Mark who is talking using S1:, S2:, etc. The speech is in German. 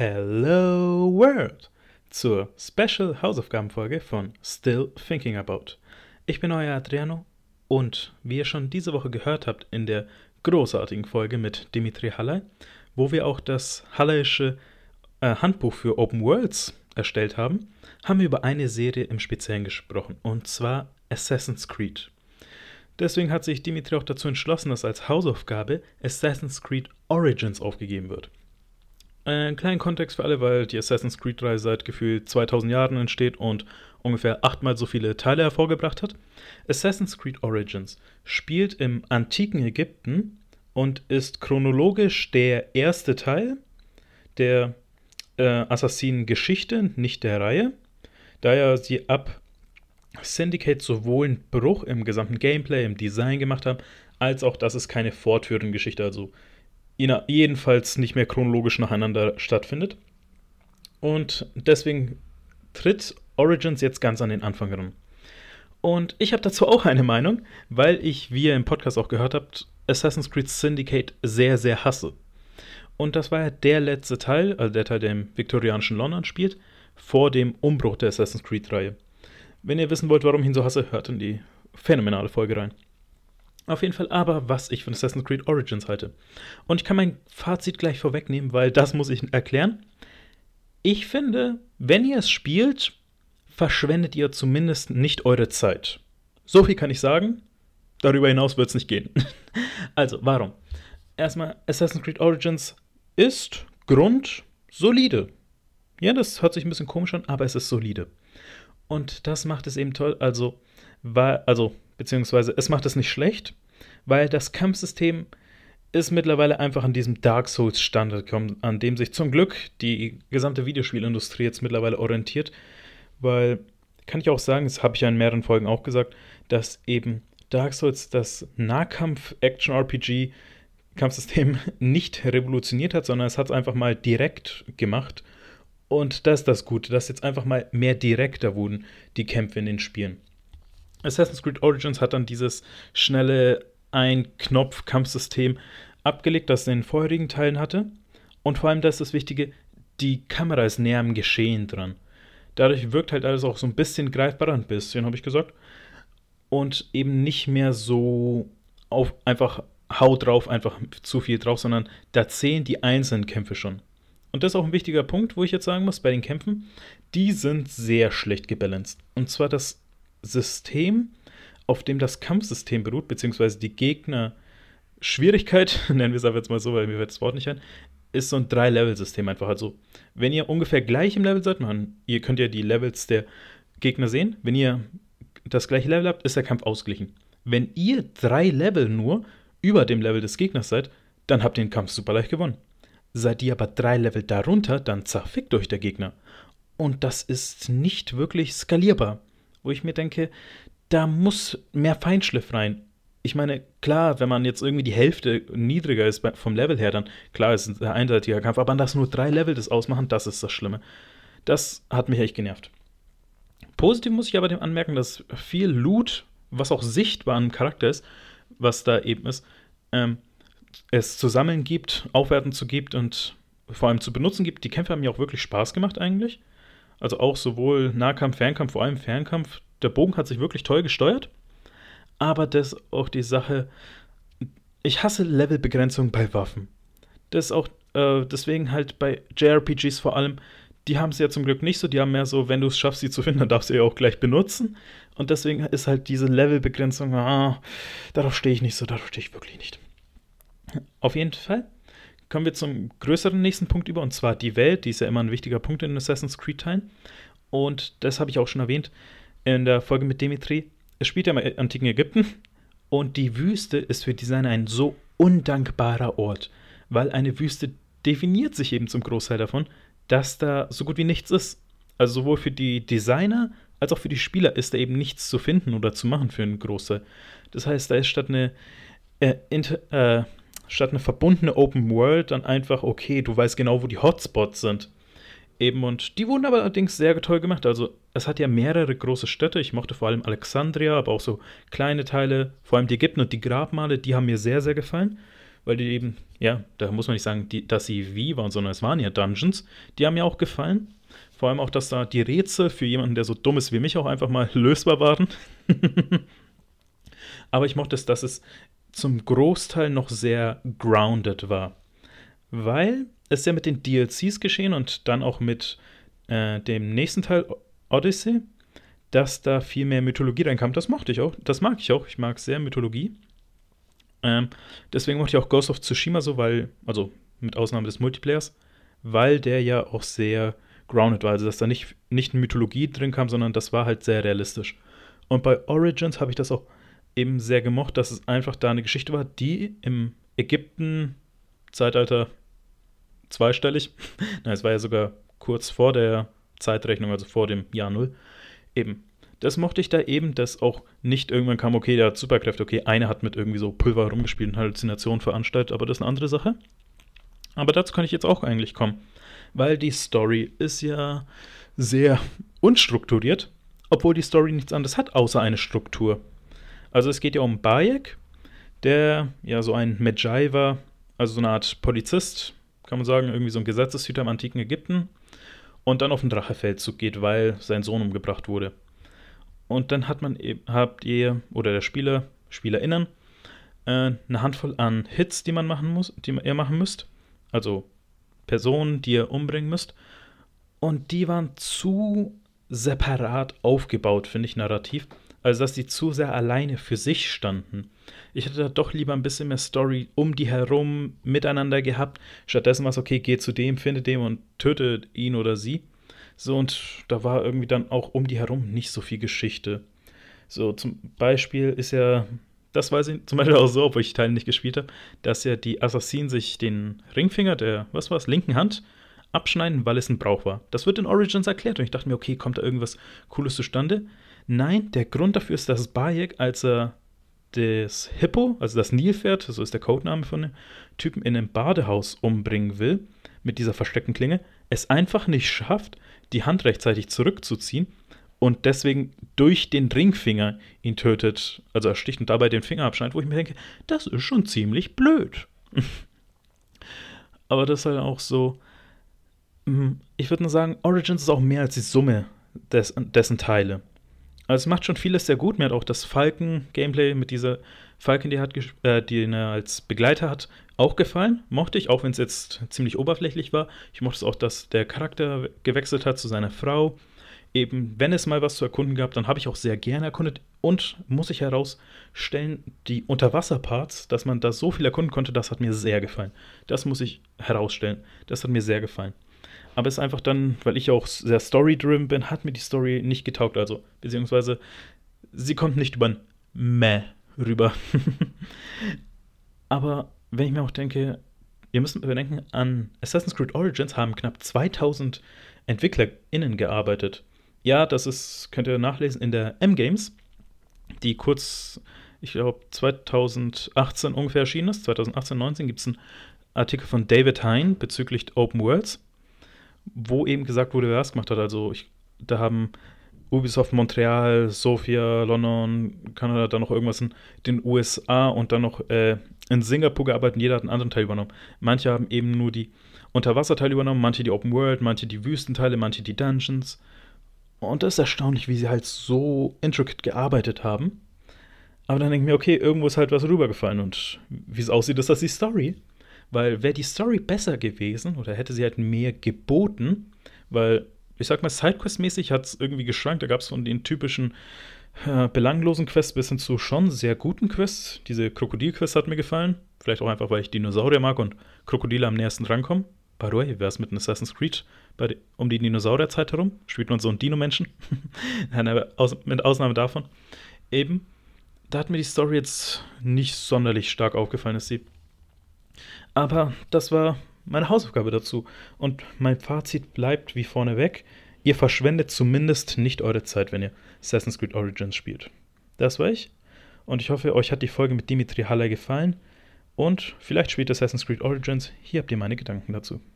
S1: Hello World zur Special Hausaufgabenfolge von Still Thinking About. Ich bin euer Adriano und wie ihr schon diese Woche gehört habt in der großartigen Folge mit Dimitri Haller, wo wir auch das Hallerische äh, Handbuch für Open Worlds erstellt haben, haben wir über eine Serie im Speziellen gesprochen und zwar Assassin's Creed. Deswegen hat sich Dimitri auch dazu entschlossen, dass als Hausaufgabe Assassin's Creed Origins aufgegeben wird. Einen kleinen Kontext für alle, weil die Assassin's Creed-Reihe seit gefühlt 2000 Jahren entsteht und ungefähr achtmal so viele Teile hervorgebracht hat. Assassin's Creed Origins spielt im antiken Ägypten und ist chronologisch der erste Teil der äh, Assassinen-Geschichte, nicht der Reihe, da ja sie ab Syndicate sowohl einen Bruch im gesamten Gameplay, im Design gemacht haben, als auch, dass es keine fortführende Geschichte, also jedenfalls nicht mehr chronologisch nacheinander stattfindet. Und deswegen tritt Origins jetzt ganz an den Anfang herum. Und ich habe dazu auch eine Meinung, weil ich, wie ihr im Podcast auch gehört habt, Assassin's Creed Syndicate sehr, sehr hasse. Und das war ja der letzte Teil, also der Teil, der im viktorianischen London spielt, vor dem Umbruch der Assassin's Creed-Reihe. Wenn ihr wissen wollt, warum ich ihn so hasse, hört in die phänomenale Folge rein. Auf jeden Fall aber, was ich von Assassin's Creed Origins halte. Und ich kann mein Fazit gleich vorwegnehmen, weil das muss ich erklären. Ich finde, wenn ihr es spielt, verschwendet ihr zumindest nicht eure Zeit. So viel kann ich sagen. Darüber hinaus wird es nicht gehen. also, warum? Erstmal, Assassin's Creed Origins ist grundsolide. Ja, das hört sich ein bisschen komisch an, aber es ist solide. Und das macht es eben toll. Also, war, also beziehungsweise es macht es nicht schlecht, weil das Kampfsystem ist mittlerweile einfach an diesem Dark Souls Standard gekommen, an dem sich zum Glück die gesamte Videospielindustrie jetzt mittlerweile orientiert, weil kann ich auch sagen, das habe ich ja in mehreren Folgen auch gesagt, dass eben Dark Souls das Nahkampf-Action-RPG Kampfsystem nicht revolutioniert hat, sondern es hat es einfach mal direkt gemacht. Und das ist das Gute, dass jetzt einfach mal mehr direkter wurden die Kämpfe in den Spielen. Assassin's Creed Origins hat dann dieses schnelle Ein-Knopf-Kampfsystem abgelegt, das es in den vorherigen Teilen hatte. Und vor allem, das ist das Wichtige, die Kamera ist näher am Geschehen dran. Dadurch wirkt halt alles auch so ein bisschen greifbarer, ein bisschen, habe ich gesagt. Und eben nicht mehr so auf einfach Haut drauf, einfach zu viel drauf, sondern da zählen die einzelnen Kämpfe schon. Und das ist auch ein wichtiger Punkt, wo ich jetzt sagen muss, bei den Kämpfen, die sind sehr schlecht gebalanced. Und zwar das System, auf dem das Kampfsystem beruht, beziehungsweise die Gegner Schwierigkeit, nennen wir es aber jetzt mal so, weil mir wird das Wort nicht ein, ist so ein Drei-Level-System einfach. Also, wenn ihr ungefähr gleich im Level seid, man, ihr könnt ja die Levels der Gegner sehen. Wenn ihr das gleiche Level habt, ist der Kampf ausgeglichen. Wenn ihr drei Level nur über dem Level des Gegners seid, dann habt ihr den Kampf super leicht gewonnen. Seid ihr aber drei Level darunter, dann zerfickt euch der Gegner. Und das ist nicht wirklich skalierbar wo ich mir denke, da muss mehr Feinschliff rein. Ich meine, klar, wenn man jetzt irgendwie die Hälfte niedriger ist vom Level her, dann klar ist es ein einseitiger Kampf, aber dass nur drei Level das ausmachen, das ist das Schlimme. Das hat mich echt genervt. Positiv muss ich aber dem anmerken, dass viel Loot, was auch sichtbar am Charakter ist, was da eben ist, ähm, es zu sammeln gibt, aufwerten zu gibt und vor allem zu benutzen gibt. Die Kämpfe haben mir auch wirklich Spaß gemacht eigentlich. Also auch sowohl Nahkampf, Fernkampf, vor allem Fernkampf. Der Bogen hat sich wirklich toll gesteuert. Aber das ist auch die Sache. Ich hasse Levelbegrenzung bei Waffen. Das ist auch äh, deswegen halt bei JRPGs vor allem. Die haben es ja zum Glück nicht so. Die haben mehr so, wenn du es schaffst, sie zu finden, dann darfst du sie auch gleich benutzen. Und deswegen ist halt diese Levelbegrenzung, ah, darauf stehe ich nicht so, darauf stehe ich wirklich nicht. Auf jeden Fall kommen wir zum größeren nächsten Punkt über, und zwar die Welt. Die ist ja immer ein wichtiger Punkt in Assassin's Creed-Teilen. Und das habe ich auch schon erwähnt in der Folge mit Dimitri. Es spielt ja im antiken Ägypten und die Wüste ist für Designer ein so undankbarer Ort, weil eine Wüste definiert sich eben zum Großteil davon, dass da so gut wie nichts ist. Also sowohl für die Designer als auch für die Spieler ist da eben nichts zu finden oder zu machen für einen Großteil. Das heißt, da ist statt eine äh, inter, äh, statt eine verbundene Open World dann einfach, okay, du weißt genau, wo die Hotspots sind. Eben, und die wurden aber allerdings sehr toll gemacht. Also, es hat ja mehrere große Städte. Ich mochte vor allem Alexandria, aber auch so kleine Teile, vor allem die Ägypten und die Grabmale, die haben mir sehr, sehr gefallen. weil die eben, ja, da muss man nicht sagen, die, dass sie wie waren, sondern es waren ja Dungeons. Die haben mir auch gefallen. Vor allem auch, dass da die Rätsel für jemanden, der so dumm ist wie mich, auch einfach mal lösbar waren. Aber ich mochte es, dass es zum Großteil noch sehr grounded war. Weil es ja mit den DLCs geschehen und dann auch mit äh, dem nächsten Teil Odyssey, dass da viel mehr Mythologie reinkam. Das mochte ich auch. Das mag ich auch. Ich mag sehr Mythologie. Ähm, deswegen mochte ich auch Ghost of Tsushima so, weil, also mit Ausnahme des Multiplayers, weil der ja auch sehr grounded war. Also, dass da nicht, nicht Mythologie drin kam, sondern das war halt sehr realistisch. Und bei Origins habe ich das auch eben sehr gemocht, dass es einfach da eine Geschichte war, die im Ägypten-Zeitalter zweistellig, na, es war ja sogar kurz vor der Zeitrechnung, also vor dem Jahr Null, eben. Das mochte ich da eben, dass auch nicht irgendwann kam, okay, der hat Superkräfte, okay, einer hat mit irgendwie so Pulver rumgespielt und Halluzinationen veranstaltet, aber das ist eine andere Sache. Aber dazu kann ich jetzt auch eigentlich kommen, weil die Story ist ja sehr unstrukturiert, obwohl die Story nichts anderes hat, außer eine Struktur. Also es geht ja um Bayek, der ja so ein Medjai war, also so eine Art Polizist, kann man sagen, irgendwie so ein Gesetzeshüter im antiken Ägypten und dann auf den Drachefeldzug geht, weil sein Sohn umgebracht wurde. Und dann hat man eben, habt ihr oder der Spieler, SpielerInnen, äh, eine Handvoll an Hits, die man machen muss, die ihr machen müsst. Also Personen, die ihr umbringen müsst. Und die waren zu separat aufgebaut, finde ich, narrativ. Also, dass die zu sehr alleine für sich standen. Ich hätte da doch lieber ein bisschen mehr Story um die herum miteinander gehabt. Stattdessen war es okay, geh zu dem, finde dem und töte ihn oder sie. So, und da war irgendwie dann auch um die herum nicht so viel Geschichte. So, zum Beispiel ist ja, das weiß ich zum Beispiel auch so, obwohl ich Teile nicht gespielt habe, dass ja die Assassinen sich den Ringfinger der, was war es, linken Hand abschneiden, weil es ein Brauch war. Das wird in Origins erklärt und ich dachte mir, okay, kommt da irgendwas Cooles zustande? Nein, der Grund dafür ist, dass Bayek, als er das Hippo, also das Nilpferd, so ist der Codename von dem Typen, in einem Badehaus umbringen will, mit dieser versteckten Klinge, es einfach nicht schafft, die Hand rechtzeitig zurückzuziehen und deswegen durch den Ringfinger ihn tötet, also ersticht und dabei den Finger abschneidet, wo ich mir denke, das ist schon ziemlich blöd. Aber das ist halt auch so, hm, ich würde nur sagen, Origins ist auch mehr als die Summe des, dessen Teile. Also es macht schon vieles sehr gut. Mir hat auch das Falken-Gameplay mit dieser Falken, die, hat, äh, die er als Begleiter hat, auch gefallen. Mochte ich, auch wenn es jetzt ziemlich oberflächlich war. Ich mochte es auch, dass der Charakter gewechselt hat zu seiner Frau. Eben, wenn es mal was zu erkunden gab, dann habe ich auch sehr gerne erkundet. Und muss ich herausstellen, die Unterwasserparts, dass man da so viel erkunden konnte, das hat mir sehr gefallen. Das muss ich herausstellen. Das hat mir sehr gefallen. Aber es ist einfach dann, weil ich auch sehr story-driven bin, hat mir die Story nicht getaugt. Also, beziehungsweise, sie kommt nicht über ein Meh rüber. Aber wenn ich mir auch denke, ihr müsst bedenken, an Assassin's Creed Origins haben knapp 2000 EntwicklerInnen gearbeitet. Ja, das ist, könnt ihr nachlesen in der M-Games, die kurz, ich glaube, 2018 ungefähr erschienen ist. 2018, 19 gibt es einen Artikel von David Hein bezüglich Open Worlds wo eben gesagt wurde, wer es gemacht hat. Also ich, da haben Ubisoft Montreal, Sofia, London, Kanada, dann noch irgendwas in den USA und dann noch äh, in Singapur gearbeitet jeder hat einen anderen Teil übernommen. Manche haben eben nur die Unterwasserteile übernommen, manche die Open World, manche die Wüstenteile, manche die Dungeons. Und das ist erstaunlich, wie sie halt so intricate gearbeitet haben. Aber dann denke ich mir, okay, irgendwo ist halt was rübergefallen und wie es aussieht, ist das die Story. Weil wäre die Story besser gewesen oder hätte sie halt mehr geboten, weil ich sag mal, Sidequest-mäßig hat es irgendwie geschwankt. Da gab es von den typischen äh, belanglosen Quests bis hin zu schon sehr guten Quests. Diese Krokodil-Quest hat mir gefallen. Vielleicht auch einfach, weil ich Dinosaurier mag und Krokodile am nächsten rankommen. By the way, wäre es mit einem Assassin's Creed bei, um die Dinosaurierzeit herum? Spielt man so einen Dino-Menschen? mit Ausnahme davon. Eben, da hat mir die Story jetzt nicht sonderlich stark aufgefallen. dass sie aber das war meine Hausaufgabe dazu. Und mein Fazit bleibt wie vorneweg. Ihr verschwendet zumindest nicht eure Zeit, wenn ihr Assassin's Creed Origins spielt. Das war ich. Und ich hoffe, euch hat die Folge mit Dimitri Haller gefallen. Und vielleicht spielt Assassin's Creed Origins. Hier habt ihr meine Gedanken dazu.